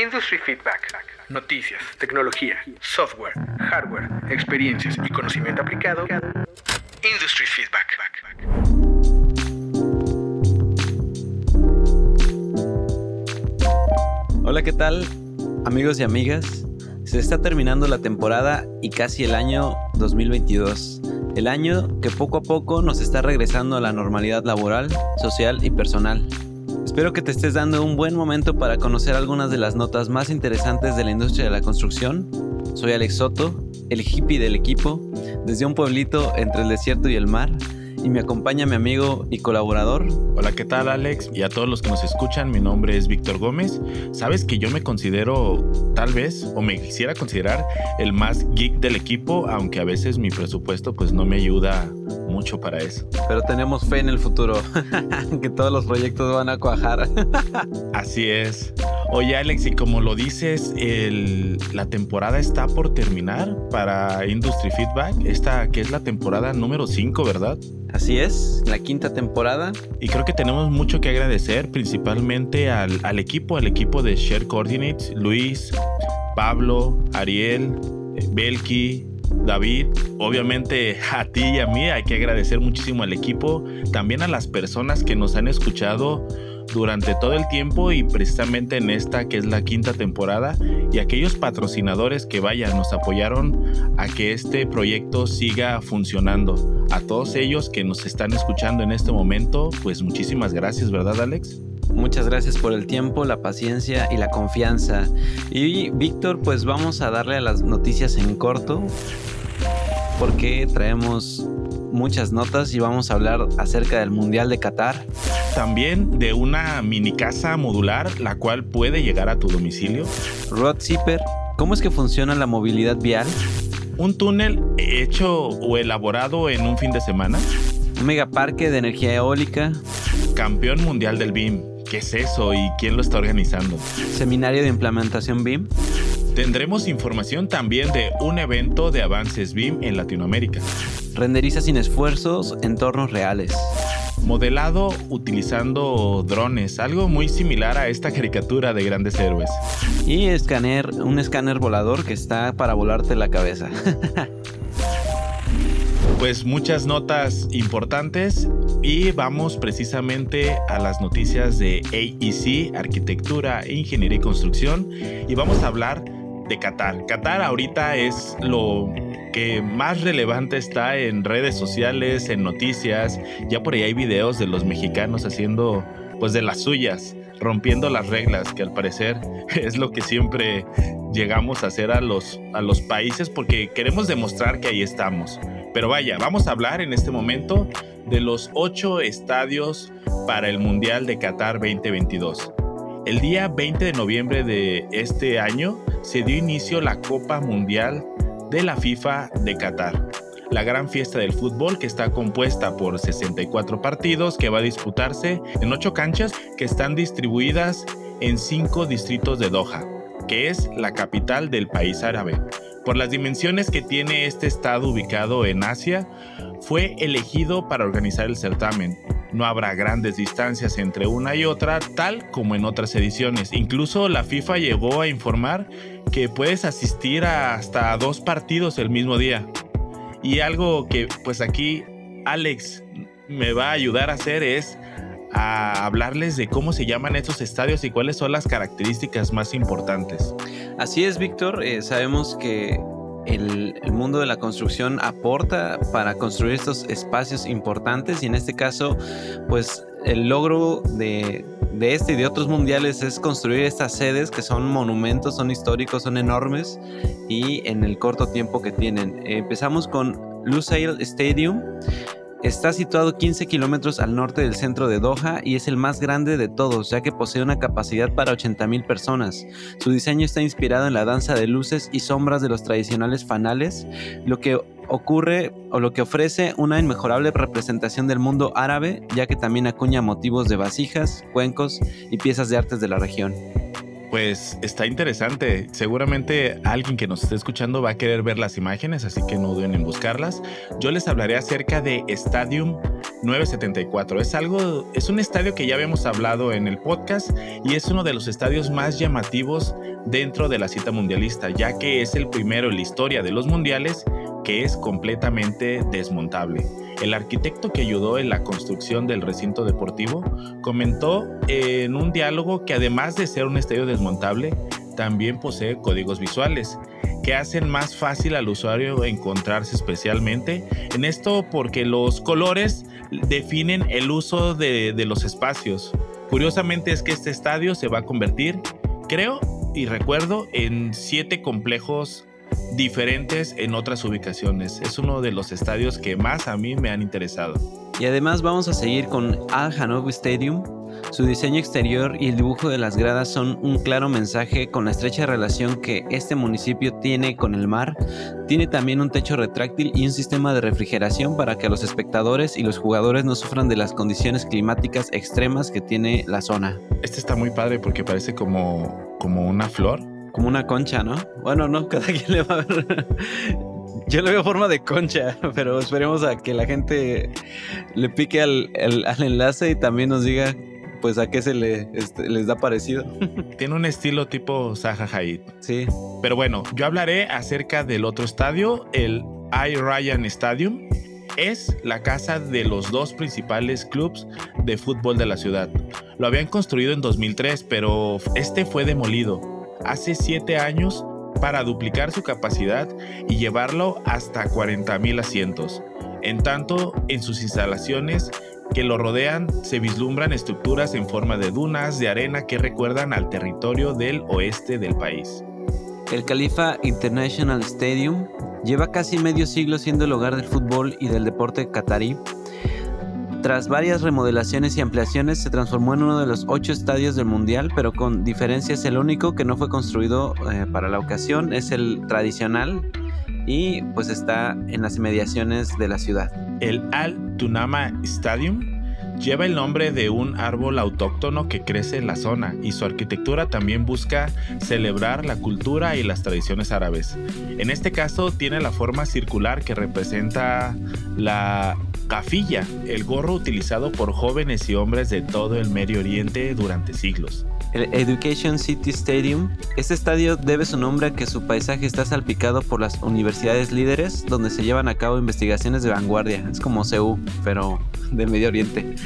Industry Feedback. Noticias, tecnología, software, hardware, experiencias y conocimiento aplicado. Industry Feedback. Hola, ¿qué tal? Amigos y amigas, se está terminando la temporada y casi el año 2022. El año que poco a poco nos está regresando a la normalidad laboral, social y personal. Espero que te estés dando un buen momento para conocer algunas de las notas más interesantes de la industria de la construcción. Soy Alex Soto, el hippie del equipo, desde un pueblito entre el desierto y el mar y me acompaña mi amigo y colaborador. Hola, ¿qué tal Alex? Y a todos los que nos escuchan, mi nombre es Víctor Gómez. Sabes que yo me considero tal vez o me quisiera considerar el más geek del equipo, aunque a veces mi presupuesto pues no me ayuda mucho para eso. Pero tenemos fe en el futuro, que todos los proyectos van a cuajar. Así es. Oye Alex, y como lo dices, la temporada está por terminar para Industry Feedback, esta que es la temporada número 5, ¿verdad? Así es, la quinta temporada. Y creo que tenemos mucho que agradecer, principalmente al, al equipo, al equipo de Share Coordinates, Luis, Pablo, Ariel, Belki, David, obviamente a ti y a mí hay que agradecer muchísimo al equipo, también a las personas que nos han escuchado durante todo el tiempo y precisamente en esta que es la quinta temporada y aquellos patrocinadores que vayan nos apoyaron a que este proyecto siga funcionando. A todos ellos que nos están escuchando en este momento, pues muchísimas gracias, ¿verdad Alex? Muchas gracias por el tiempo, la paciencia y la confianza. Y Víctor, pues vamos a darle a las noticias en corto porque traemos muchas notas y vamos a hablar acerca del Mundial de Qatar. También de una mini casa modular, la cual puede llegar a tu domicilio. Rod Zipper, ¿cómo es que funciona la movilidad vial? Un túnel hecho o elaborado en un fin de semana. Un megaparque de energía eólica. Campeón mundial del BIM. ¿Qué es eso y quién lo está organizando? Seminario de implementación BIM. Tendremos información también de un evento de avances BIM en Latinoamérica. Renderiza sin esfuerzos entornos reales. Modelado utilizando drones, algo muy similar a esta caricatura de grandes héroes. Y escanear, un escáner volador que está para volarte la cabeza. pues muchas notas importantes y vamos precisamente a las noticias de AEC, Arquitectura, Ingeniería y Construcción y vamos a hablar de Qatar. Qatar ahorita es lo que más relevante está en redes sociales, en noticias. Ya por ahí hay videos de los mexicanos haciendo pues de las suyas, rompiendo las reglas, que al parecer es lo que siempre llegamos a hacer a los, a los países porque queremos demostrar que ahí estamos. Pero vaya, vamos a hablar en este momento de los ocho estadios para el Mundial de Qatar 2022. El día 20 de noviembre de este año se dio inicio la Copa Mundial de la FIFA de Qatar, la gran fiesta del fútbol que está compuesta por 64 partidos que va a disputarse en ocho canchas que están distribuidas en cinco distritos de Doha, que es la capital del país árabe. Por las dimensiones que tiene este estado ubicado en Asia, fue elegido para organizar el certamen, no habrá grandes distancias entre una y otra, tal como en otras ediciones. Incluso la FIFA llegó a informar que puedes asistir a hasta dos partidos el mismo día. Y algo que pues aquí Alex me va a ayudar a hacer es a hablarles de cómo se llaman estos estadios y cuáles son las características más importantes. Así es, Víctor. Eh, sabemos que el, mundo de la construcción aporta para construir estos espacios importantes y en este caso, pues el logro de, este y de otros mundiales es construir estas sedes que son monumentos, son históricos, son enormes y en el corto tiempo que tienen. empezamos con Lusail Stadium. Está situado 15 kilómetros al norte del centro de Doha y es el más grande de todos, ya que posee una capacidad para 80.000 personas. Su diseño está inspirado en la danza de luces y sombras de los tradicionales fanales, lo que ocurre o lo que ofrece una inmejorable representación del mundo árabe, ya que también acuña motivos de vasijas, cuencos y piezas de artes de la región. Pues está interesante. Seguramente alguien que nos esté escuchando va a querer ver las imágenes, así que no duden en buscarlas. Yo les hablaré acerca de Stadium 974. Es algo, es un estadio que ya habíamos hablado en el podcast y es uno de los estadios más llamativos dentro de la cita mundialista, ya que es el primero en la historia de los mundiales que es completamente desmontable. El arquitecto que ayudó en la construcción del recinto deportivo comentó en un diálogo que además de ser un estadio desmontable, también posee códigos visuales que hacen más fácil al usuario encontrarse especialmente en esto porque los colores definen el uso de, los espacios. Curiosamente es que este estadio se va a convertir, creo y recuerdo, en siete complejos diferentes en otras ubicaciones. Es uno de los estadios que más a mí me han interesado. Y además vamos a seguir con Al Hanover Stadium, su diseño exterior y el dibujo de las gradas son un claro mensaje con la estrecha relación que este municipio tiene con el mar. Tiene también un techo retráctil y un sistema de refrigeración para que los espectadores y los jugadores no sufran de las condiciones climáticas extremas que tiene la zona. Este está muy padre porque parece como, como una flor. Como una concha, ¿no? Bueno, no, cada quien le va a ver. Yo le veo forma de concha, pero esperemos a que la gente le pique al, al enlace y también nos diga pues a qué se le, este, les da parecido. Tiene un estilo tipo Zaha Hadid. Sí. Pero bueno, yo hablaré acerca del otro estadio, el I Ryan Stadium. Es la casa de los dos principales clubes de fútbol de la ciudad. Lo habían construido en 2003, pero este fue demolido hace siete años para duplicar su capacidad y llevarlo hasta 40.000 asientos. En tanto, en sus instalaciones que lo rodean se vislumbran estructuras en forma de dunas de arena que recuerdan al territorio del oeste del país. El Khalifa International Stadium lleva casi medio siglo siendo el hogar del fútbol y del deporte catarí. Tras varias remodelaciones y ampliaciones, se transformó en uno de los ocho estadios del Mundial, pero con diferencias el único que no fue construido eh, para la ocasión es el tradicional y pues está en las inmediaciones de la ciudad. El Al Tunama Stadium lleva el nombre de un árbol autóctono que crece en la zona y su arquitectura también busca celebrar la cultura y las tradiciones árabes. En este caso tiene la forma circular que representa la cafilla, el gorro utilizado por jóvenes y hombres de todo el Medio Oriente durante siglos el Education City Stadium. Este estadio debe su nombre a que su paisaje está salpicado por las universidades líderes donde se llevan a cabo investigaciones de vanguardia. Es como CEU, pero del Medio Oriente.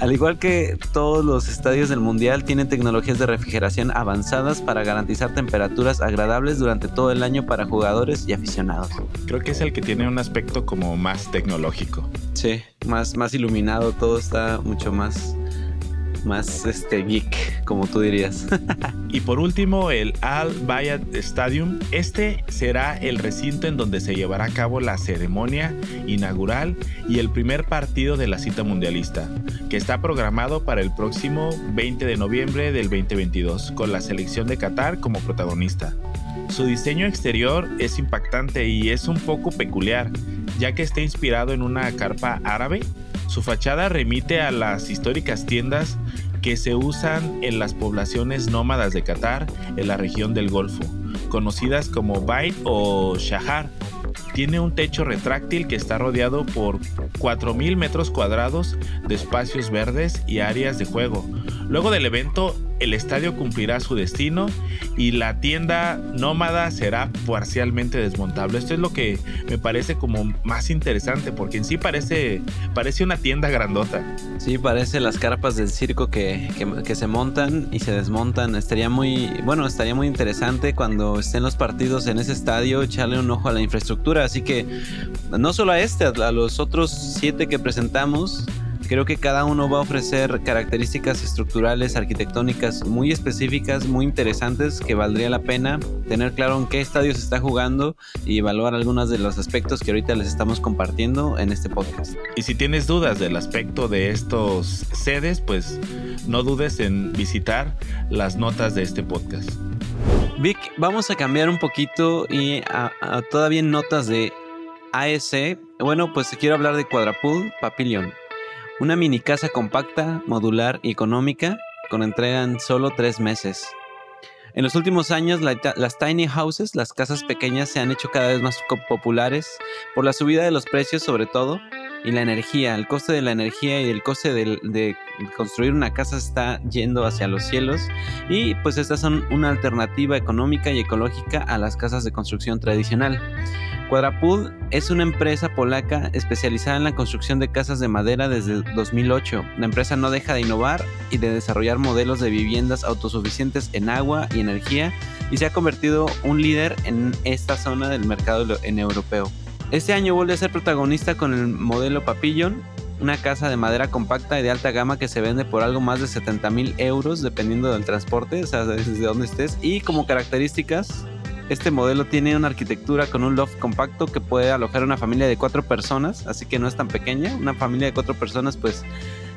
Al igual que todos los estadios del Mundial, tienen tecnologías de refrigeración avanzadas para garantizar temperaturas agradables durante todo el año para jugadores y aficionados. Creo que es el que tiene un aspecto como más tecnológico. Sí, más, más iluminado, todo está mucho más más este geek, como tú dirías. y por último, el Al Bayat Stadium. Este será el recinto en donde se llevará a cabo la ceremonia inaugural y el primer partido de la cita mundialista, que está programado para el próximo 20 de noviembre del 2022, con la selección de Qatar como protagonista. Su diseño exterior es impactante y es un poco peculiar, ya que está inspirado en una carpa árabe su fachada remite a las históricas tiendas que se usan en las poblaciones nómadas de Qatar en la región del Golfo, conocidas como Bait o Shahar. Tiene un techo retráctil que está rodeado por 4.000 metros cuadrados de espacios verdes y áreas de juego. Luego del evento, el estadio cumplirá su destino y la tienda nómada será parcialmente desmontable. Esto es lo que me parece como más interesante porque en sí parece, parece una tienda grandota. Sí, parece las carpas del circo que, que, se montan y se desmontan. Estaría muy, bueno, estaría muy interesante cuando estén los partidos en ese estadio echarle un ojo a la infraestructura. Así que no solo a este, a los otros siete que presentamos Creo que cada uno va a ofrecer características estructurales, arquitectónicas muy específicas, muy interesantes, que valdría la pena tener claro en qué estadio se está jugando y evaluar algunos de los aspectos que ahorita les estamos compartiendo en este podcast. Y si tienes dudas del aspecto de estos sedes, pues no dudes en visitar las notas de este podcast. Vic, vamos a cambiar un poquito y a, todavía notas de ASC. Bueno, pues quiero hablar de Quadrapool Papillon. Una mini casa compacta, modular y económica, con entrega en solo tres meses. En los últimos años, las tiny houses, las casas pequeñas, se han hecho cada vez más populares por la subida de los precios, sobre todo. Y la energía. El coste de la energía y el coste de, construir una casa está yendo hacia los cielos y pues estas son una alternativa económica y ecológica a las casas de construcción tradicional. Quadrapud es una empresa polaca especializada en la construcción de casas de madera desde 2008. La empresa no deja de innovar y de desarrollar modelos de viviendas autosuficientes en agua y energía y se ha convertido un líder en esta zona del mercado en europeo. Este año vuelve a ser protagonista con el modelo Papillon, una casa de madera compacta y de alta gama que se vende por algo más de 70 mil euros dependiendo del transporte, o sea, desde donde estés. Y como características, este modelo tiene una arquitectura con un loft compacto que puede alojar una familia de cuatro personas, así que no es tan pequeña. Una familia de cuatro personas, pues,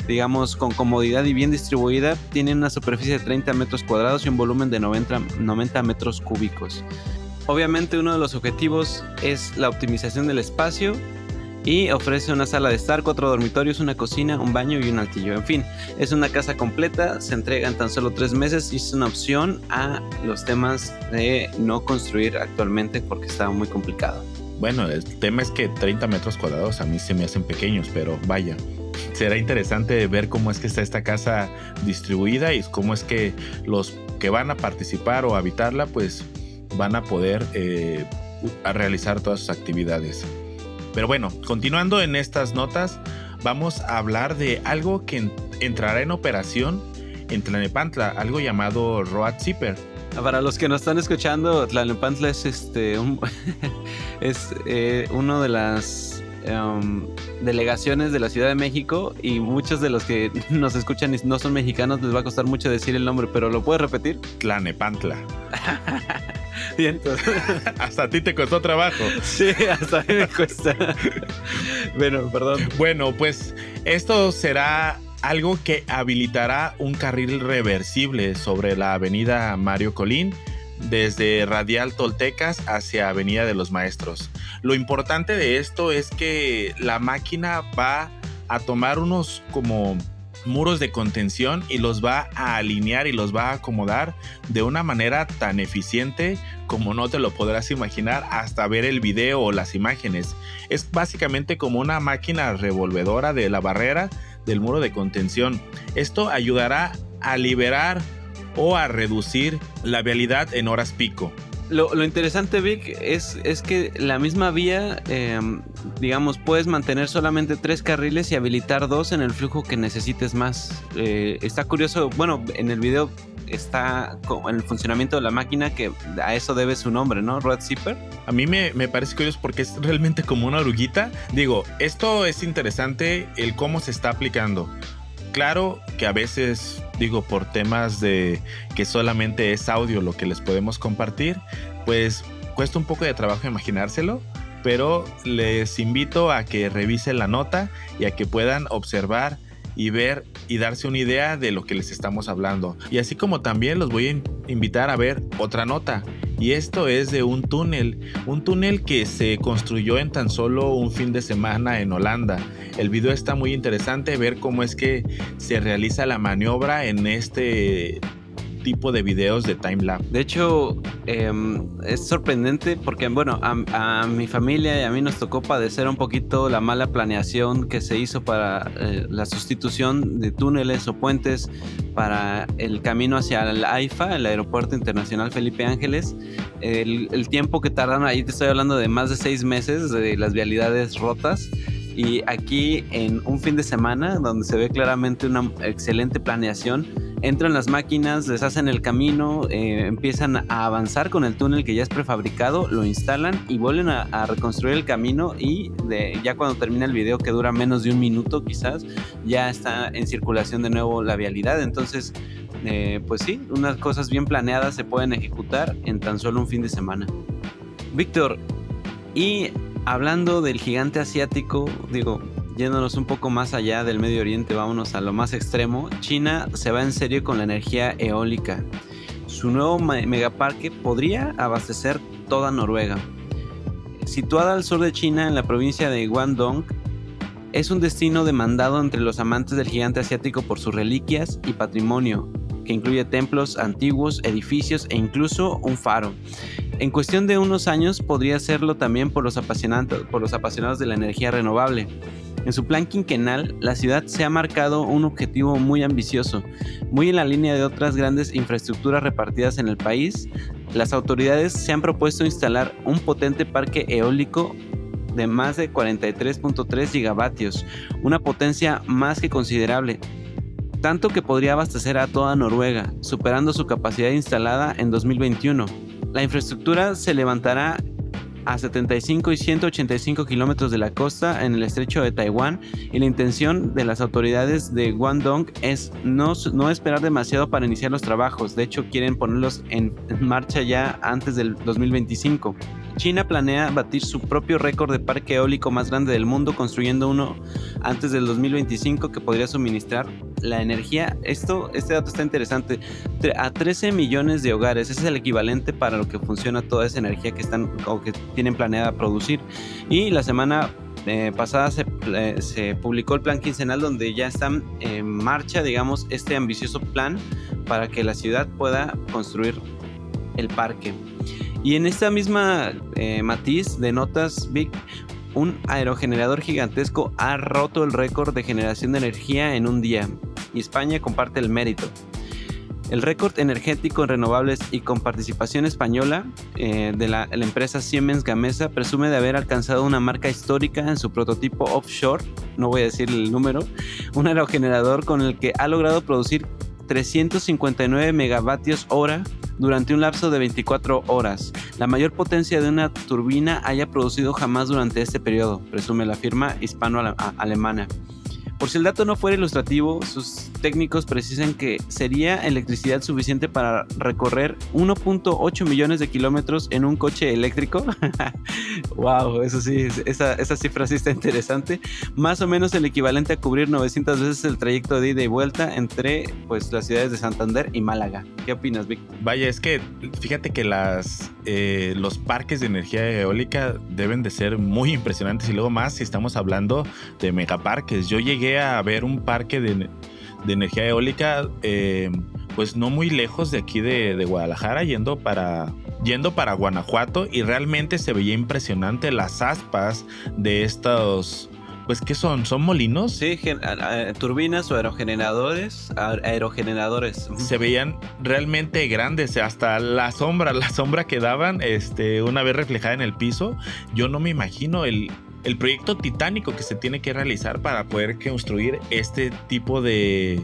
digamos, con comodidad y bien distribuida, tiene una superficie de 30 metros cuadrados y un volumen de 90, 90 metros cúbicos. Obviamente uno de los objetivos es la optimización del espacio y ofrece una sala de estar, cuatro dormitorios, una cocina, un baño y un altillo. En fin, es una casa completa, se entrega en tan solo tres meses y es una opción a los temas de no construir actualmente porque está muy complicado. Bueno, el tema es que 30 metros cuadrados a mí se me hacen pequeños, pero vaya, será interesante ver cómo es que está esta casa distribuida y cómo es que los que van a participar o habitarla, pues van a poder eh, realizar todas sus actividades. Pero bueno, continuando en estas notas, vamos a hablar de algo que entrará en operación en Tlanepantla, algo llamado Road Zipper. Para los que nos están escuchando, Tlanepantla es este es eh, uno de las em, delegaciones de la Ciudad de México y muchos de los que nos escuchan y no son mexicanos les va a costar mucho decir el nombre, pero ¿lo puedes repetir? Tlanepantla. hasta a ti te costó trabajo. Sí, hasta a mí me cuesta. bueno, perdón. Bueno, pues esto será algo que habilitará un carril reversible sobre la avenida Mario Colín desde Radial Toltecas hacia Avenida de los Maestros. Lo importante de esto es que la máquina va a tomar unos como muros de contención y los va a alinear y los va a acomodar de una manera tan eficiente como no te lo podrás imaginar hasta ver el video o las imágenes. Es básicamente como una máquina revolvedora de la barrera del muro de contención. Esto ayudará a liberar o a reducir la vialidad en horas pico. Lo, interesante, Vic, es, es, que la misma vía, em, digamos, puedes mantener solamente tres carriles y habilitar dos en el flujo que necesites más. Eh, está curioso, bueno, en el video está en el funcionamiento de la máquina que a eso debe su nombre, ¿no? Red Zipper. A mí me, me, parece curioso porque es realmente como una oruguita. Digo, esto es interesante el cómo se está aplicando. Claro que a veces, digo, por temas de que solamente es audio lo que les podemos compartir, pues cuesta un poco de trabajo imaginárselo, pero les invito a que revisen la nota y a que puedan observar y ver y darse una idea de lo que les estamos hablando. Y así como también los voy a invitar a ver otra nota. Y esto es de un túnel, un túnel que se construyó en tan solo un fin de semana en Holanda. El video está muy interesante ver cómo es que se realiza la maniobra en este tipo de videos de timelapse. De hecho, em, es sorprendente porque, bueno, a, mi familia y a mí nos tocó padecer un poquito la mala planeación que se hizo para eh, la sustitución de túneles o puentes para el camino hacia el AIFA, el Aeropuerto Internacional Felipe Ángeles. El, el tiempo que tardaron ahí, te estoy hablando de más de seis meses de las vialidades rotas. Y aquí en un fin de semana, donde se ve claramente una excelente planeación, entran las máquinas, les hacen el camino, eh, empiezan a avanzar con el túnel que ya es prefabricado, lo instalan y vuelven a, reconstruir el camino y ya cuando termina el video que dura menos de un minuto quizás, ya está en circulación de nuevo la vialidad. Entonces, eh, pues sí, unas cosas bien planeadas se pueden ejecutar en tan solo un fin de semana. Víctor, y hablando del gigante asiático, digo, yéndonos un poco más allá del Medio Oriente, vámonos a lo más extremo, China se va en serio con la energía eólica. Su nuevo megaparque podría abastecer toda Noruega. Situada al sur de China, en la provincia de Guangdong, es un destino demandado entre los amantes del gigante asiático por sus reliquias y patrimonio, que incluye templos antiguos, edificios e incluso un faro. En cuestión de unos años podría serlo también por los, por los apasionados de la energía renovable. En su plan quinquenal, la ciudad se ha marcado un objetivo muy ambicioso, muy en la línea de otras grandes infraestructuras repartidas en el país. Las autoridades se han propuesto instalar un potente parque eólico de más de 43.3 gigavatios, una potencia más que considerable, tanto que podría abastecer a toda Noruega, superando su capacidad instalada en 2021. La infraestructura se levantará a 75 y 185 kilómetros de la costa en el estrecho de Taiwán y la intención de las autoridades de Guangdong es no, no esperar demasiado para iniciar los trabajos, de hecho quieren ponerlos en marcha ya antes del 2025. China planea batir su propio récord de parque eólico más grande del mundo construyendo uno antes del 2025 que podría suministrar la energía. Esto, este dato está interesante. A 13 millones de hogares. Ese es el equivalente para lo que funciona toda esa energía que están o que tienen planeada producir. Y la semana eh, pasada eh, se, publicó el plan quincenal donde ya están en marcha, digamos, este ambicioso plan para que la ciudad pueda construir el parque. Y en esta misma eh, matiz de notas, Vic, un aerogenerador gigantesco ha roto el récord de generación de energía en un día. Y España comparte el mérito. El récord energético en renovables y con participación española eh, de la, la, empresa Siemens Gamesa presume de haber alcanzado una marca histórica en su prototipo offshore, no voy a decir el número, un aerogenerador con el que ha logrado producir 359 megavatios hora durante un lapso de 24 horas, la mayor potencia de una turbina haya producido jamás durante este periodo, presume la firma hispano-alemana. Por si el dato no fuera ilustrativo, sus técnicos precisan que sería electricidad suficiente para recorrer 1.8 millones de kilómetros en un coche eléctrico. wow, eso sí, esa, cifra sí está interesante. Más o menos el equivalente a cubrir 900 veces el trayecto de ida y vuelta entre pues, las ciudades de Santander y Málaga. ¿Qué opinas, Vic? Vaya, es que fíjate que eh, los parques de energía eólica deben de ser muy impresionantes y luego más si estamos hablando de megaparques. Yo llegué a ver un parque de, energía eólica, eh, pues no muy lejos de aquí de, Guadalajara, yendo para, yendo para Guanajuato y realmente se veía impresionante las aspas de estos... Pues, ¿qué son? ¿Son molinos? Sí, turbinas o aerogeneradores. Aerogeneradores. Se veían realmente grandes, hasta la sombra, la sombra que daban, este, una vez reflejada en el piso. Yo no me imagino el, el proyecto titánico que se tiene que realizar para poder construir este tipo de,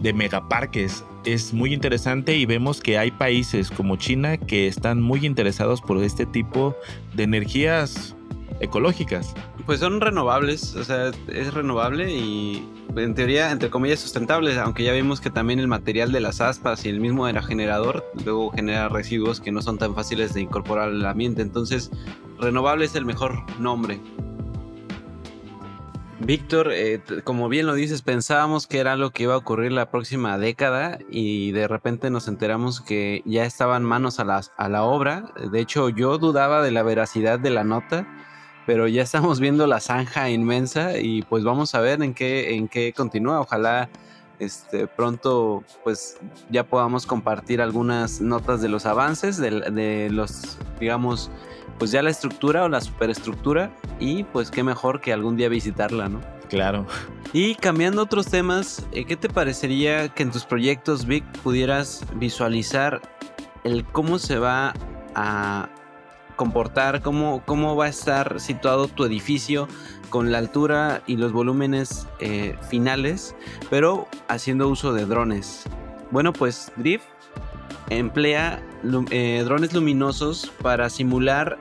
de megaparques. Es muy interesante y vemos que hay países como China que están muy interesados por este tipo de energías ecológicas. Pues son renovables, o sea, es renovable y en teoría, entre comillas, sustentables, aunque ya vimos que también el material de las aspas y el mismo aerogenerador luego genera residuos que no son tan fáciles de incorporar al ambiente. Entonces, renovable es el mejor nombre. Víctor, eh, como bien lo dices, pensábamos que era lo que iba a ocurrir la próxima década y de repente nos enteramos que ya estaban manos a, a la obra. De hecho, yo dudaba de la veracidad de la nota pero ya estamos viendo la zanja inmensa y pues vamos a ver en qué, en qué continúa. Ojalá este, pronto pues ya podamos compartir algunas notas de los avances, de, los, digamos, pues ya la estructura o la superestructura y pues qué mejor que algún día visitarla, ¿no? Claro. Y cambiando otros temas, eh, ¿qué te parecería que en tus proyectos, Vic, pudieras visualizar el cómo se va a comportar, cómo, cómo va a estar situado tu edificio con la altura y los volúmenes eh, finales, pero haciendo uso de drones. Bueno, pues Drift emplea eh, drones luminosos para simular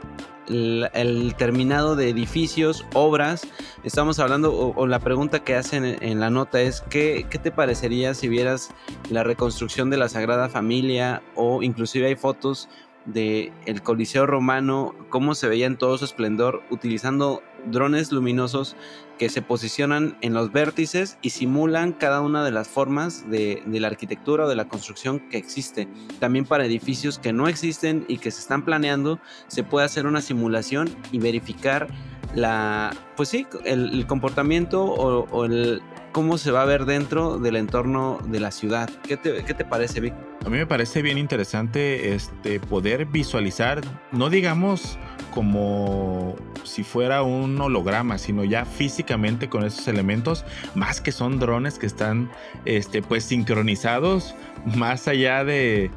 el, terminado de edificios, obras. Estamos hablando, o, la pregunta que hacen en, la nota es, ¿qué, ¿qué, te parecería si vieras la reconstrucción de la Sagrada Familia o inclusive hay fotos de el Coliseo romano, cómo se veía en todo su esplendor, utilizando drones luminosos que se posicionan en los vértices y simulan cada una de las formas de, la arquitectura o de la construcción que existe. También para edificios que no existen y que se están planeando, se puede hacer una simulación y verificar la, pues sí, el, comportamiento o, el cómo se va a ver dentro del entorno de la ciudad. ¿Qué te, qué te parece, Vic? A mí me parece bien interesante este, poder visualizar, no digamos como si fuera un holograma, sino ya físicamente con esos elementos, más que son drones que están este, pues sincronizados más allá de,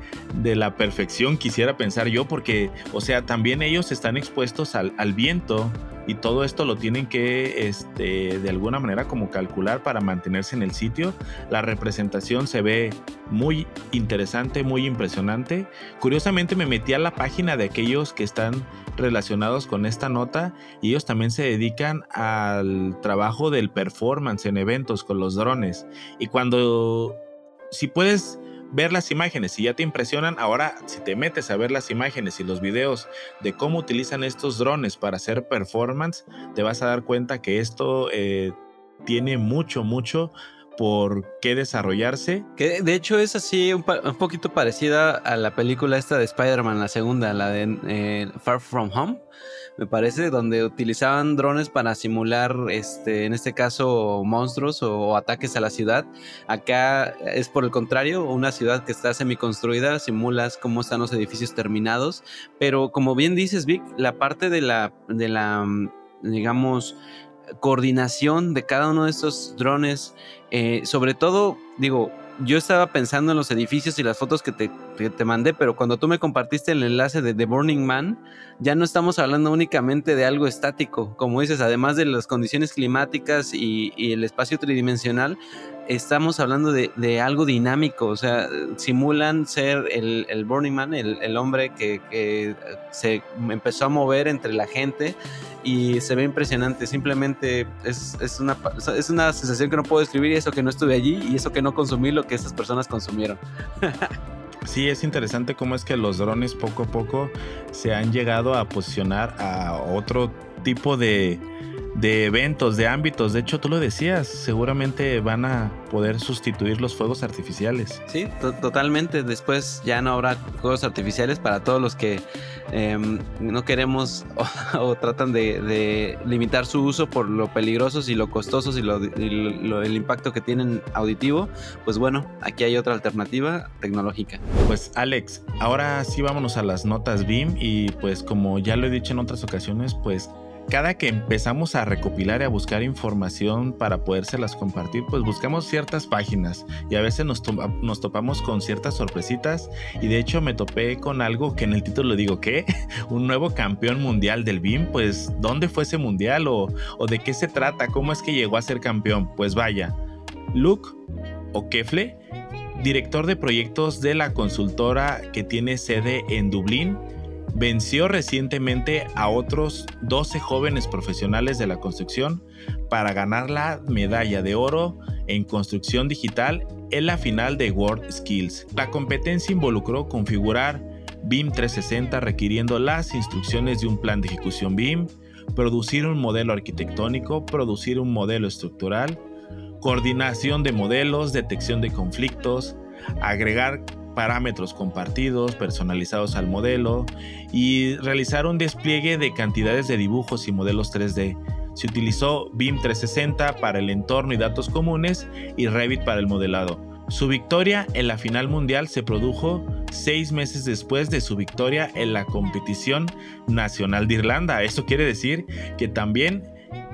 de la perfección, quisiera pensar yo, porque, o sea, también ellos están expuestos al, al viento y todo esto lo tienen que este, de alguna manera como calcular para mantenerse en el sitio. La representación se ve muy interesante, muy impresionante. Curiosamente me metí a la página de aquellos que están relacionados con esta nota y ellos también se dedican al trabajo del performance en eventos con los drones. Y cuando, si puedes ver las imágenes, si ya te impresionan, ahora si te metes a ver las imágenes y los videos de cómo utilizan estos drones para hacer performance, te vas a dar cuenta que esto eh, tiene mucho, mucho por qué desarrollarse. Que de hecho es así un, poquito parecida a la película esta de Spider-Man, la segunda, la de eh, Far From Home me parece, donde utilizaban drones para simular, este, en este caso, monstruos o, ataques a la ciudad. Acá es por el contrario, una ciudad que está semi-construida, simulas cómo están los edificios terminados, pero como bien dices, Vic, la parte de la, de la, mm, digamos, coordinación de cada uno de estos drones, eh, sobre todo, digo, yo estaba pensando en los edificios y las fotos que te, te, mandé, pero cuando tú me compartiste el enlace de The Burning Man, ya no estamos hablando únicamente de algo estático. Como dices, además de las condiciones climáticas y, y el espacio tridimensional, estamos hablando de, algo dinámico, o sea, simulan ser el, Burning Man, el, hombre que, se empezó a mover entre la gente y se ve impresionante, simplemente es, una, es una sensación que no puedo describir y eso que no estuve allí y eso que no consumí lo que esas personas consumieron. Sí, es interesante cómo es que los drones poco a poco se han llegado a posicionar a otro tipo de, de eventos, de ámbitos. De hecho, tú lo decías, seguramente van a poder sustituir los fuegos artificiales. Sí, totalmente. Después ya no habrá fuegos artificiales para todos los que em, no queremos o, tratan de, limitar su uso por lo peligrosos y lo costosos y, lo, el impacto que tienen auditivo. Pues bueno, aquí hay otra alternativa tecnológica. Pues Alex, ahora sí vámonos a las notas BIM y pues como ya lo he dicho en otras ocasiones, pues cada que empezamos a recopilar y a buscar información para podérselas compartir, pues buscamos ciertas páginas y a veces nos, topamos con ciertas sorpresitas y de hecho me topé con algo que en el título digo, ¿qué? ¿Un nuevo campeón mundial del BIM? Pues ¿dónde fue ese mundial o, o de qué se trata? ¿Cómo es que llegó a ser campeón? Pues vaya, Luke o Kefle, director de proyectos de la consultora que tiene sede en Dublín, venció recientemente a otros 12 jóvenes profesionales de la construcción para ganar la medalla de oro en construcción digital en la final de World Skills. La competencia involucró configurar BIM 360 requiriendo las instrucciones de un plan de ejecución BIM, producir un modelo arquitectónico, producir un modelo estructural, coordinación de modelos, detección de conflictos, agregar parámetros compartidos, personalizados al modelo y realizar un despliegue de cantidades de dibujos y modelos 3D. Se utilizó BIM 360 para el entorno y datos comunes y Revit para el modelado. Su victoria en la final mundial se produjo seis meses después de su victoria en la competición nacional de Irlanda. Esto quiere decir que también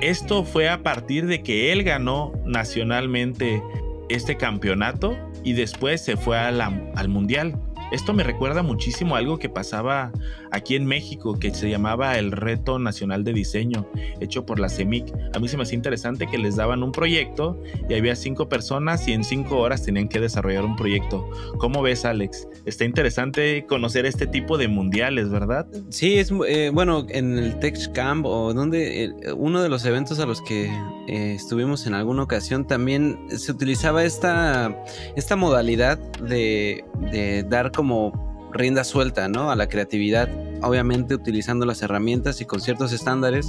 esto fue a partir de que él ganó nacionalmente este campeonato y después se fue al mundial. Esto me recuerda muchísimo a algo que pasaba aquí en México, que se llamaba el Reto Nacional de Diseño, hecho por la CEMIC. A mí se me hacía interesante que les daban un proyecto y había cinco personas y en cinco horas tenían que desarrollar un proyecto. ¿Cómo ves, Alex? Está interesante conocer este tipo de mundiales, ¿verdad? Sí, es eh, bueno, en el TechCamp o donde eh, uno de los eventos a los que eh, estuvimos en alguna ocasión también se utilizaba esta, esta modalidad de, de dar como rienda suelta, ¿no? A la creatividad, obviamente utilizando las herramientas y con ciertos estándares,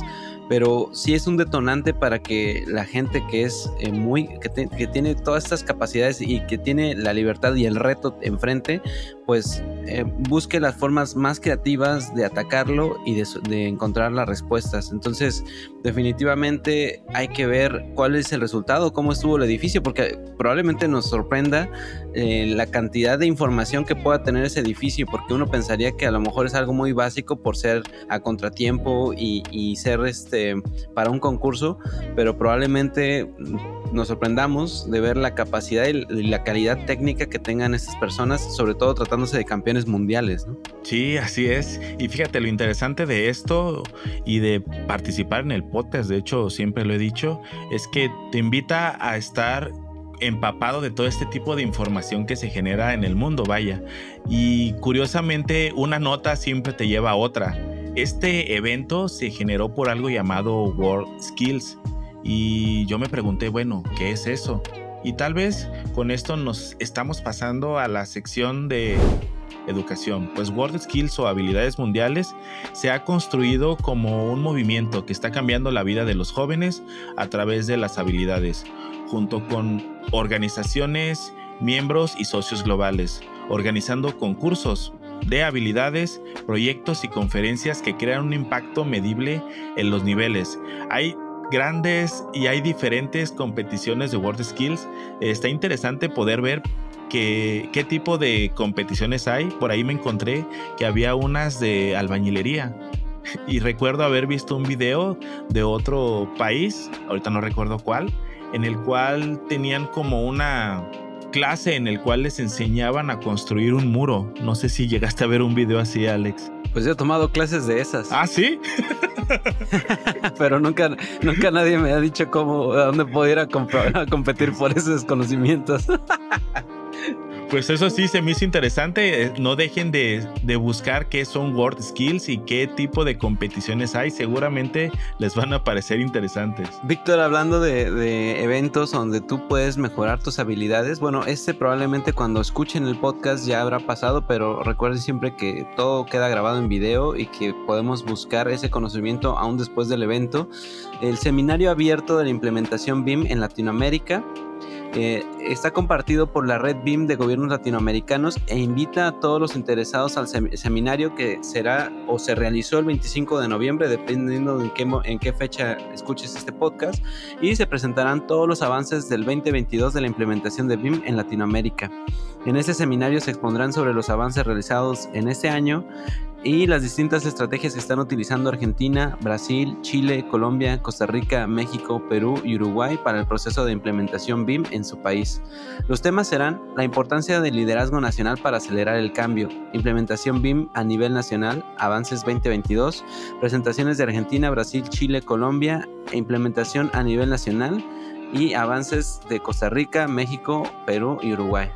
pero sí es un detonante para que la gente que es eh, muy, que, que, tiene todas estas capacidades y que tiene la libertad y el reto enfrente, pues eh, busque las formas más creativas de atacarlo y de, encontrar las respuestas. Entonces, definitivamente hay que ver cuál es el resultado, cómo estuvo el edificio, porque probablemente nos sorprenda eh, la cantidad de información que pueda tener ese edificio, porque uno pensaría que a lo mejor es algo muy básico por ser a contratiempo y, y ser este para un concurso, pero probablemente nos sorprendamos de ver la capacidad y la calidad técnica que tengan estas personas, sobre todo tratándose de campeones mundiales. ¿no? Sí, así es. Y fíjate, lo interesante de esto y de participar en el podcast, de hecho, siempre lo he dicho, es que te invita a estar empapado de todo este tipo de información que se genera en el mundo, vaya. Y curiosamente, una nota siempre te lleva a otra. Este evento se generó por algo llamado World Skills y yo me pregunté, bueno, ¿qué es eso? Y tal vez con esto nos estamos pasando a la sección de educación, pues World Skills o habilidades mundiales se ha construido como un movimiento que está cambiando la vida de los jóvenes a través de las habilidades, junto con organizaciones, miembros y socios globales, organizando concursos de habilidades, proyectos y conferencias que crean un impacto medible en los niveles. Hay grandes y hay diferentes competiciones de World Skills. Está interesante poder ver que, qué tipo de competiciones hay. Por ahí me encontré que había unas de albañilería. Y recuerdo haber visto un video de otro país, ahorita no recuerdo cuál, en el cual tenían como una clase en el cual les enseñaban a construir un muro. No sé si llegaste a ver un video así, Alex. Pues yo he tomado clases de esas. Ah, sí. Pero nunca, nunca nadie me ha dicho cómo, a dónde puedo ir a, a competir por esos conocimientos. Pues eso sí se me hizo interesante. Eh, no dejen de, buscar qué son World Skills y qué tipo de competiciones hay. Seguramente les van a parecer interesantes. Víctor, hablando de, eventos donde tú puedes mejorar tus habilidades, bueno, este probablemente cuando escuchen el podcast ya habrá pasado, pero recuerden siempre que todo queda grabado en video y que podemos buscar ese conocimiento aún después del evento. El seminario abierto de la implementación BIM en Latinoamérica eh, está compartido por la red BIM de gobiernos latinoamericanos e invita a todos los interesados al seminario que será o se realizó el 25 de noviembre, dependiendo de en qué, fecha escuches este podcast, y se presentarán todos los avances del 2022 de la implementación de BIM en Latinoamérica. En este seminario se expondrán sobre los avances realizados en este año y las distintas estrategias que están utilizando Argentina, Brasil, Chile, Colombia, Costa Rica, México, Perú y Uruguay para el proceso de implementación BIM en su país. Los temas serán la importancia del liderazgo nacional para acelerar el cambio, implementación BIM a nivel nacional, avances 2022, presentaciones de Argentina, Brasil, Chile, Colombia e implementación a nivel nacional y avances de Costa Rica, México, Perú y Uruguay.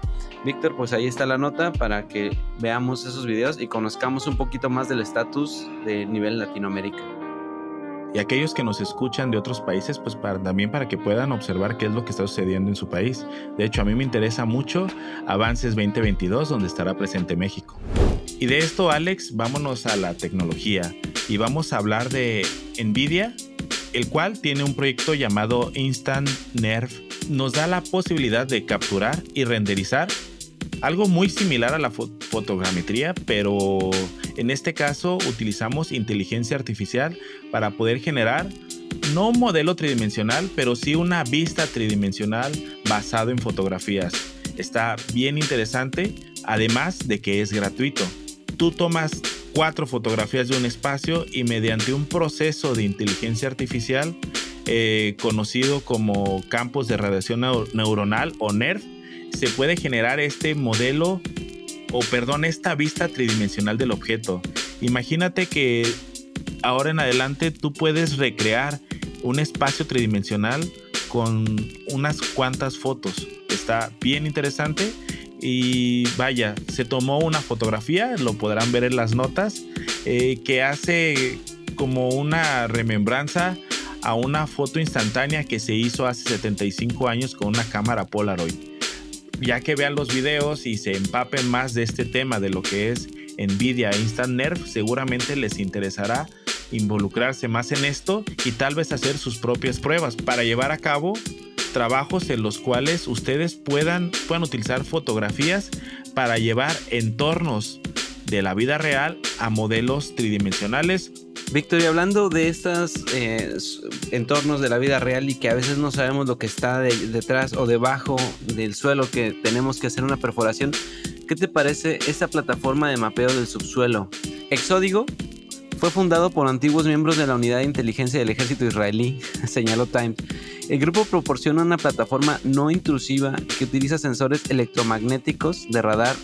Víctor, pues ahí está la nota para que veamos esos videos y conozcamos un poquito más del estatus de nivel Latinoamérica. Y aquellos que nos escuchan de otros países, pues también para que puedan observar qué es lo que está sucediendo en su país. De hecho, a mí me interesa mucho Avances 2022, donde estará presente México. Y de esto, Alex, vámonos a la tecnología y vamos a hablar de Nvidia, el cual tiene un proyecto llamado Instant Nerve. Nos da la posibilidad de capturar y renderizar algo muy similar a la fotogrametría, pero en este caso utilizamos inteligencia artificial para poder generar no un modelo tridimensional, pero sí una vista tridimensional basado en fotografías. Está bien interesante, además de que es gratuito. Tú tomas cuatro fotografías de un espacio y mediante un proceso de inteligencia artificial eh, conocido como campos de radiación neuronal o NERV, se puede generar este modelo o perdón, esta vista tridimensional del objeto. Imagínate que ahora en adelante tú puedes recrear un espacio tridimensional con unas cuantas fotos. Está bien interesante y vaya, se tomó una fotografía, lo podrán ver en las notas, eh, que hace como una remembranza a una foto instantánea que se hizo hace 75 años con una cámara Polaroid ya que vean los videos y se empapen más de este tema de lo que es Nvidia e Instant Nerf, seguramente les interesará involucrarse más en esto y tal vez hacer sus propias pruebas para llevar a cabo trabajos en los cuales ustedes puedan, puedan utilizar fotografías para llevar entornos de la vida real a modelos tridimensionales. Víctor, y hablando de estos eh, entornos de la vida real y que a veces no sabemos lo que está detrás o debajo del suelo que tenemos que hacer una perforación, ¿qué te parece esta plataforma de mapeo del subsuelo? Exódigo fue fundado por antiguos miembros de la Unidad de Inteligencia del Ejército Israelí, señaló Times. El grupo proporciona una plataforma no intrusiva que utiliza sensores electromagnéticos de radar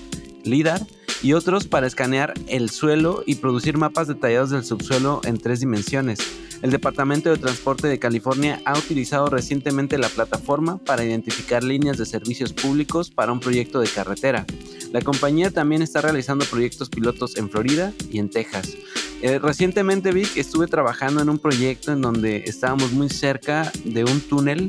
LIDAR y otros para escanear el suelo y producir mapas detallados del subsuelo en tres dimensiones. El Departamento de Transporte de California ha utilizado recientemente la plataforma para identificar líneas de servicios públicos para un proyecto de carretera. La compañía también está realizando proyectos pilotos en Florida y en Texas. Eh, recientemente Vic estuve trabajando en un proyecto en donde estábamos muy cerca de un túnel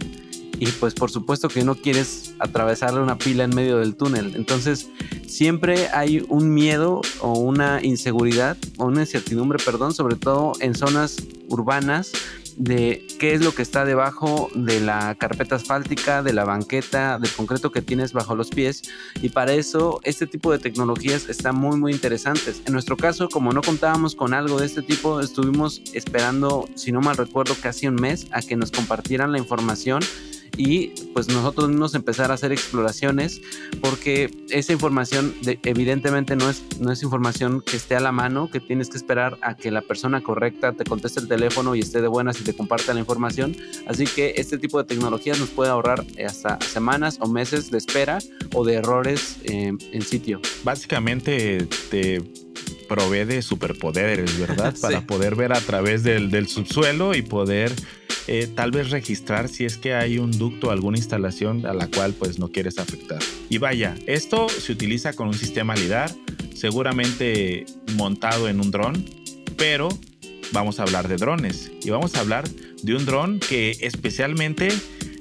y pues por supuesto que no quieres atravesarle una pila en medio del túnel. Entonces siempre hay un miedo o una inseguridad o una incertidumbre, perdón, sobre todo en zonas urbanas de qué es lo que está debajo de la carpeta asfáltica, de la banqueta, del concreto que tienes bajo los pies. Y para eso este tipo de tecnologías están muy muy interesantes. En nuestro caso, como no contábamos con algo de este tipo, estuvimos esperando, si no mal recuerdo, casi un mes a que nos compartieran la información y pues nosotros mismos empezar a hacer exploraciones porque esa información evidentemente no es, no es información que esté a la mano, que tienes que esperar a que la persona correcta te conteste el teléfono y esté de buenas y comparta la información. Así que este tipo de tecnologías nos puede ahorrar hasta semanas o meses de espera o de errores eh, en sitio. Básicamente te provee de superpoderes, ¿verdad? Para poder ver a través del, del subsuelo y poder eh, tal vez registrar si es que hay un ducto o alguna instalación a la cual pues no quieres afectar. Y vaya, esto se utiliza con un sistema LIDAR, seguramente montado en un dron, pero vamos a hablar de drones y vamos a hablar de un dron que especialmente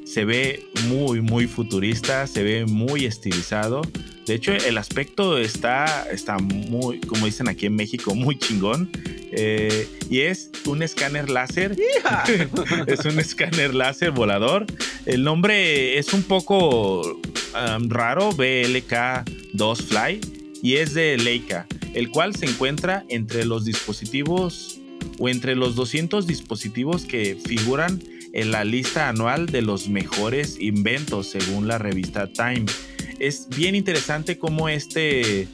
se ve muy muy futurista, se ve muy estilizado. De hecho, el aspecto está, está muy, como dicen aquí en México, muy chingón. Eh, y es un escáner láser. es un escáner láser volador. El nombre es un poco um, raro, BLK2 Fly, y es de Leica, el cual se encuentra entre los dispositivos o entre los 200 dispositivos que figuran en la lista anual de los mejores inventos según la revista Time. Es bien interesante cómo este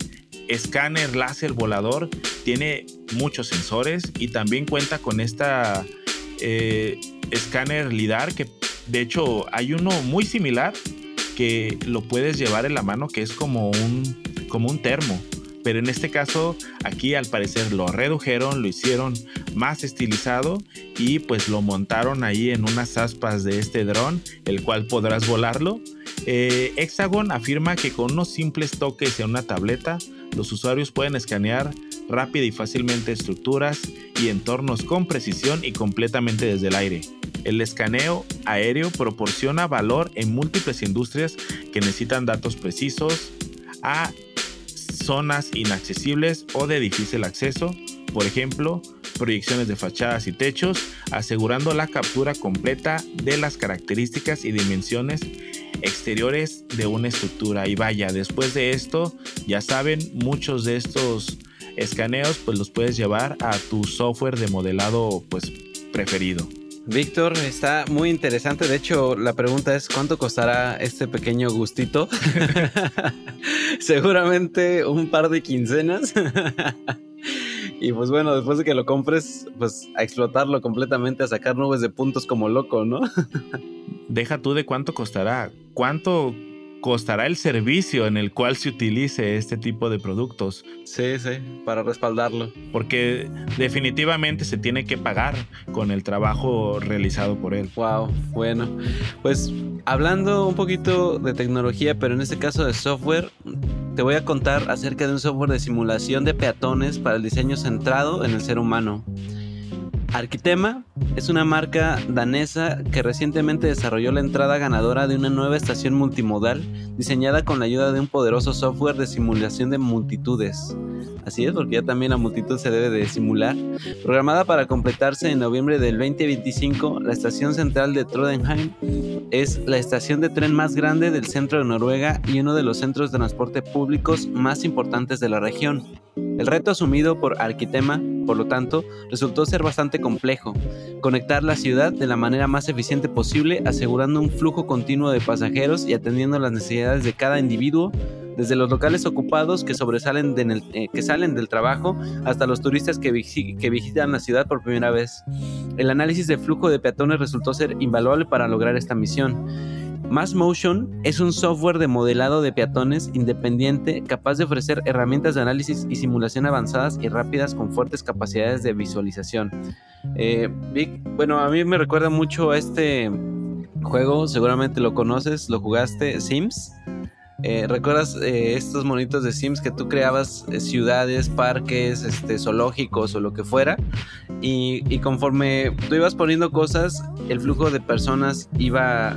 escáner láser volador tiene muchos sensores y también cuenta con esta eh, escáner LIDAR que de hecho hay uno muy similar que lo puedes llevar en la mano que es como un, como un termo. Pero en este caso aquí al parecer lo redujeron, lo hicieron más estilizado y pues lo montaron ahí en unas aspas de este dron, el cual podrás volarlo. Eh, Hexagon afirma que con unos simples toques en una tableta los usuarios pueden escanear rápida y fácilmente estructuras y entornos con precisión y completamente desde el aire. El escaneo aéreo proporciona valor en múltiples industrias que necesitan datos precisos a zonas inaccesibles o de difícil acceso, por ejemplo, proyecciones de fachadas y techos, asegurando la captura completa de las características y dimensiones exteriores de una estructura. Y vaya, después de esto, ya saben, muchos de estos escaneos pues los puedes llevar a tu software de modelado pues preferido. Víctor, está muy interesante. De hecho, la pregunta es cuánto costará este pequeño gustito. Seguramente un par de quincenas. y pues bueno, después de que lo compres, pues a explotarlo completamente, a sacar nubes de puntos como loco, ¿no? Deja tú de cuánto costará. ¿Cuánto costará el servicio en el cual se utilice este tipo de productos. Sí, sí, para respaldarlo. Porque definitivamente se tiene que pagar con el trabajo realizado por él. Wow, bueno. Pues hablando un poquito de tecnología, pero en este caso de software, te voy a contar acerca de un software de simulación de peatones para el diseño centrado en el ser humano. Arquitema es una marca danesa que recientemente desarrolló la entrada ganadora de una nueva estación multimodal diseñada con la ayuda de un poderoso software de simulación de multitudes. Así es, porque ya también la multitud se debe de simular. Programada para completarse en noviembre del 2025, la estación central de Trodenheim es la estación de tren más grande del centro de Noruega y uno de los centros de transporte públicos más importantes de la región. El reto asumido por Arquitema, por lo tanto, resultó ser bastante complejo. Conectar la ciudad de la manera más eficiente posible, asegurando un flujo continuo de pasajeros y atendiendo las necesidades de cada individuo desde los locales ocupados que sobresalen eh, que salen del trabajo hasta los turistas que, que visitan la ciudad por primera vez. El análisis de flujo de peatones resultó ser invaluable para lograr esta misión. Mass Motion es un software de modelado de peatones independiente capaz de ofrecer herramientas de análisis y simulación avanzadas y rápidas con fuertes capacidades de visualización. Eh, Vic, bueno, a mí me recuerda mucho a este juego, seguramente lo conoces, lo jugaste, Sims. Eh, ¿Recuerdas eh, estos monitos de Sims que tú creabas eh, ciudades, parques, este, zoológicos o lo que fuera? Y, conforme tú ibas poniendo cosas, el flujo de personas iba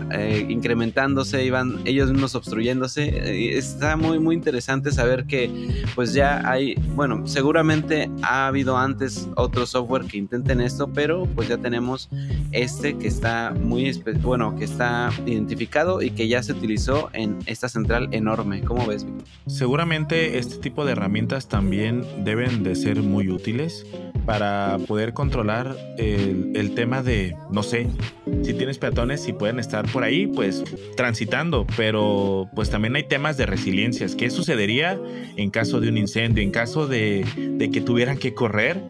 incrementándose, iban ellos mismos obstruyéndose. está muy, muy interesante saber que pues ya hay, bueno, seguramente ha habido antes otro software que intenten esto, pero pues ya tenemos este que está muy, bueno, que está identificado y que ya se utilizó en esta central enorme. ¿Cómo ves? Seguramente este tipo de herramientas también deben de ser muy útiles para poder controlar el, tema de, no sé, si tienes peatones, si pueden estar por ahí, pues transitando, pero pues también hay temas de resiliencias. ¿Qué sucedería en caso de un incendio, en caso de, de que tuvieran que correr?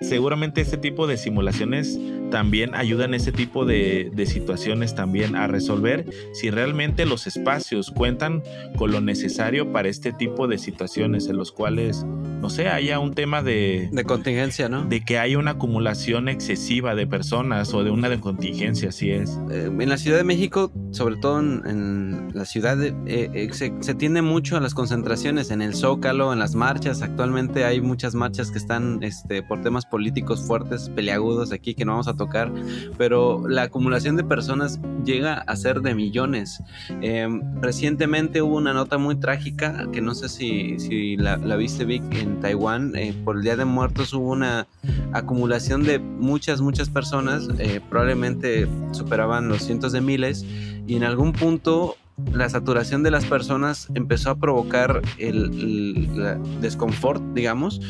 Seguramente este tipo de simulaciones también ayudan ese tipo de, situaciones también a resolver si realmente los espacios cuentan con lo necesario para este tipo de situaciones en los cuales, no sé, haya un tema de... De contingencia, ¿no? De que haya una acumulación excesiva de personas o de una de contingencia, así es. Eh, en la Ciudad de México, sobre todo en, la ciudad, eh, eh, se, se, tiende mucho a las concentraciones en el Zócalo, en las marchas. Actualmente hay muchas marchas que están este, por temas políticos fuertes, peleagudos aquí que no vamos a tocar, pero la acumulación de personas llega a ser de millones. Em, recientemente hubo una nota muy trágica, que no sé si, si la, viste Vic, en Taiwán, eh, por el Día de Muertos hubo una acumulación de muchas, muchas personas, eh, probablemente superaban los cientos de miles, y en algún punto la saturación de las personas empezó a provocar el, el desconfort, digamos,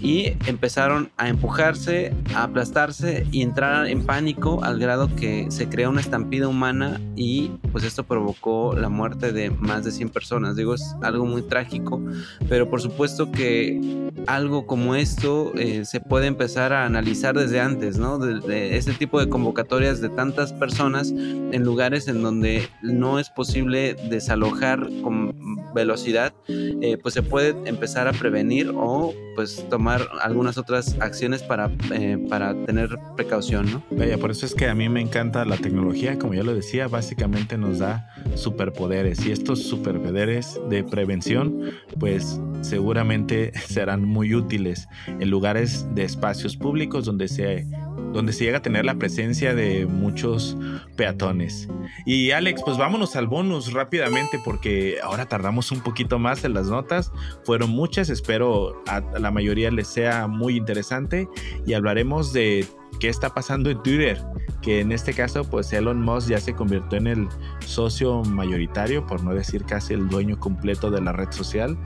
y empezaron a empujarse, a aplastarse y entrar en pánico al grado que se creó una estampida humana y pues esto provocó la muerte de más de 100 personas. Digo, es algo muy trágico, pero por supuesto que algo como esto eh, se puede empezar a analizar desde antes, ¿no? Este tipo de convocatorias de tantas personas en lugares en donde no es posible desalojar con velocidad, eh, pues se puede empezar a prevenir o pues tomar algunas otras acciones para, eh, para tener precaución, ¿no? Vaya, por eso es que a mí me encanta la tecnología, como ya lo decía, básicamente nos da superpoderes y estos superpoderes de prevención, pues seguramente serán muy útiles en lugares de espacios públicos donde se donde se llega a tener la presencia de muchos peatones. Y Alex, pues vámonos al bonus rápidamente porque ahora tardamos un poquito más en las notas. Fueron muchas, espero a la mayoría les sea muy interesante y hablaremos de qué está pasando en Twitter, que en este caso pues Elon Musk ya se convirtió en el socio mayoritario, por no decir casi el dueño completo de la red social.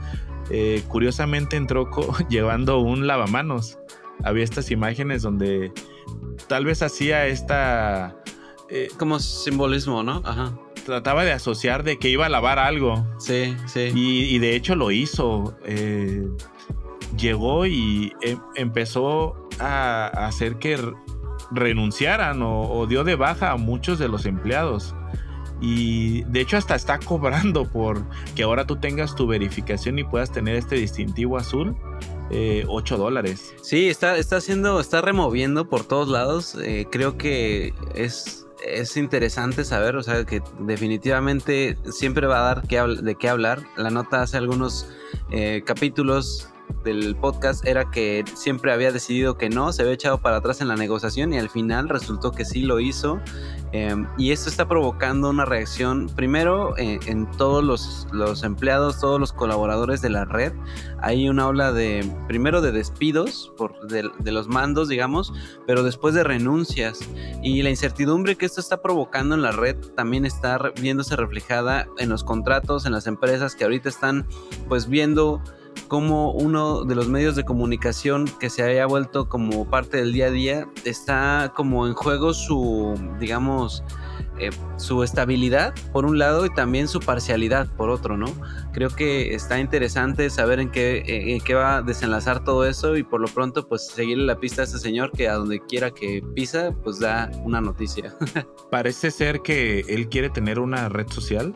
Eh, curiosamente entró llevando un lavamanos. Había estas imágenes donde tal vez hacía esta... Eh, Como simbolismo, ¿no? Ajá. Trataba de asociar de que iba a lavar algo. Sí, sí. Y, de hecho lo hizo. Eh, llegó y em, empezó a, hacer que renunciaran o, dio de baja a muchos de los empleados. Y de hecho hasta está cobrando por que ahora tú tengas tu verificación y puedas tener este distintivo azul. 8 eh, dólares. Sí, está, está haciendo, está removiendo por todos lados. Eh, creo que es, es interesante saber, o sea, que definitivamente siempre va a dar que, de qué hablar. La nota hace algunos eh, capítulos del podcast era que siempre había decidido que no, se había echado para atrás en la negociación y al final resultó que sí lo hizo. Em, y esto está provocando una reacción, primero eh, en todos los, los, empleados, todos los colaboradores de la red. Hay una ola de, primero de despidos por, de, de, los mandos, digamos, pero después de renuncias. Y la incertidumbre que esto está provocando en la red también está viéndose reflejada en los contratos, en las empresas que ahorita están pues viendo como uno de los medios de comunicación que se haya vuelto como parte del día a día está como en juego su, digamos, eh, su estabilidad por un lado y también su parcialidad por otro, ¿no? Creo que está interesante saber en qué, en qué va a desenlazar todo eso y por lo pronto pues seguirle la pista a este señor que a donde quiera que pisa pues da una noticia. Parece ser que él quiere tener una red social,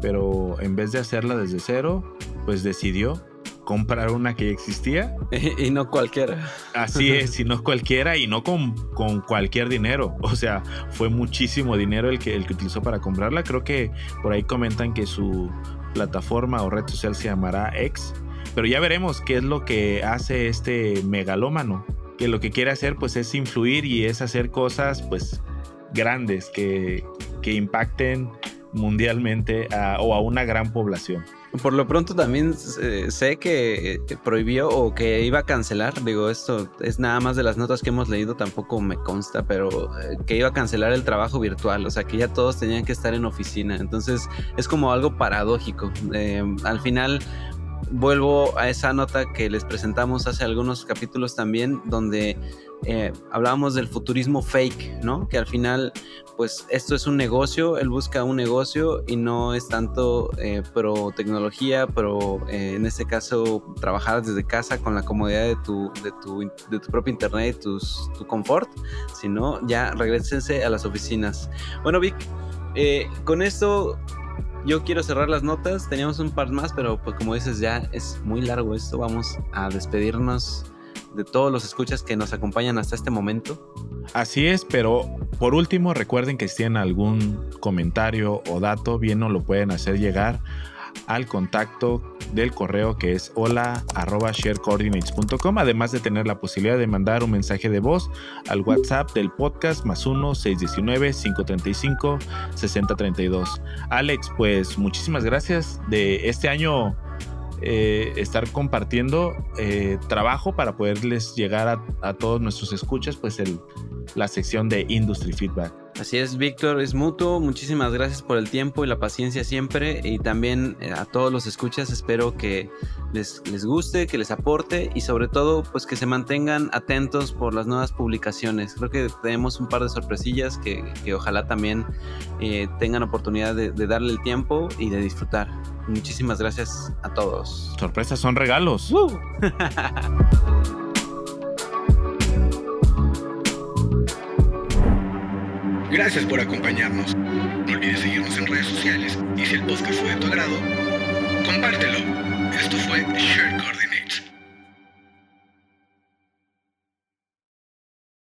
pero en vez de hacerla desde cero, pues decidió comprar una que ya existía. y no cualquiera. Así es, y no cualquiera y no con, con, cualquier dinero. O sea, fue muchísimo dinero el que, el que utilizó para comprarla. Creo que por ahí comentan que su plataforma o red social se llamará X. Pero ya veremos qué es lo que hace este megalómano. Que lo que quiere hacer pues es influir y es hacer cosas pues grandes que, que impacten mundialmente o a una gran población. Por lo pronto también eh, sé que eh, prohibió o que iba a cancelar, digo, esto es nada más de las notas que hemos leído, tampoco me consta, pero eh, que iba a cancelar el trabajo virtual, o sea que ya todos tenían que estar en oficina, entonces es como algo paradójico. al final vuelvo a esa nota que les presentamos hace algunos capítulos también, donde hablábamos del futurismo fake, ¿no? Que al final, pues esto es un negocio, él busca un negocio y no es tanto eh, pro tecnología, pero eh, en este caso trabajar desde casa con la comodidad de tu, de tu, de tu propio internet y tus, tu confort, sino ya regresense a las oficinas. Bueno, Vic, con esto yo quiero cerrar las notas. Teníamos un par más, pero pues como dices, ya es muy largo esto. Vamos a despedirnos de todos los escuchas que nos acompañan hasta este momento. Así es, pero por último recuerden que si tienen algún comentario o dato, bien nos lo pueden hacer llegar al contacto del correo que es hola sharecoordinates.com, además de tener la posibilidad de mandar un mensaje de voz al WhatsApp del podcast más 1 619 535 6032. Alex, pues muchísimas gracias de este año eh, estar compartiendo eh, trabajo para poderles llegar a, a, todos nuestros escuchas, pues el, la sección de Industry Feedback. Así es, Víctor, es mutuo. Muchísimas gracias por el tiempo y la paciencia siempre. Y también eh, a todos los escuchas, espero que les, les, guste, que les aporte y sobre todo, pues que se mantengan atentos por las nuevas publicaciones. Creo que tenemos un par de sorpresillas que, que ojalá también eh, tengan oportunidad de, de, darle el tiempo y de disfrutar. Muchísimas gracias a todos. Sorpresas son regalos. Gracias por acompañarnos. No olvides seguirnos en redes sociales y si el podcast fue de tu agrado, compártelo. Esto fue Share Coordinate.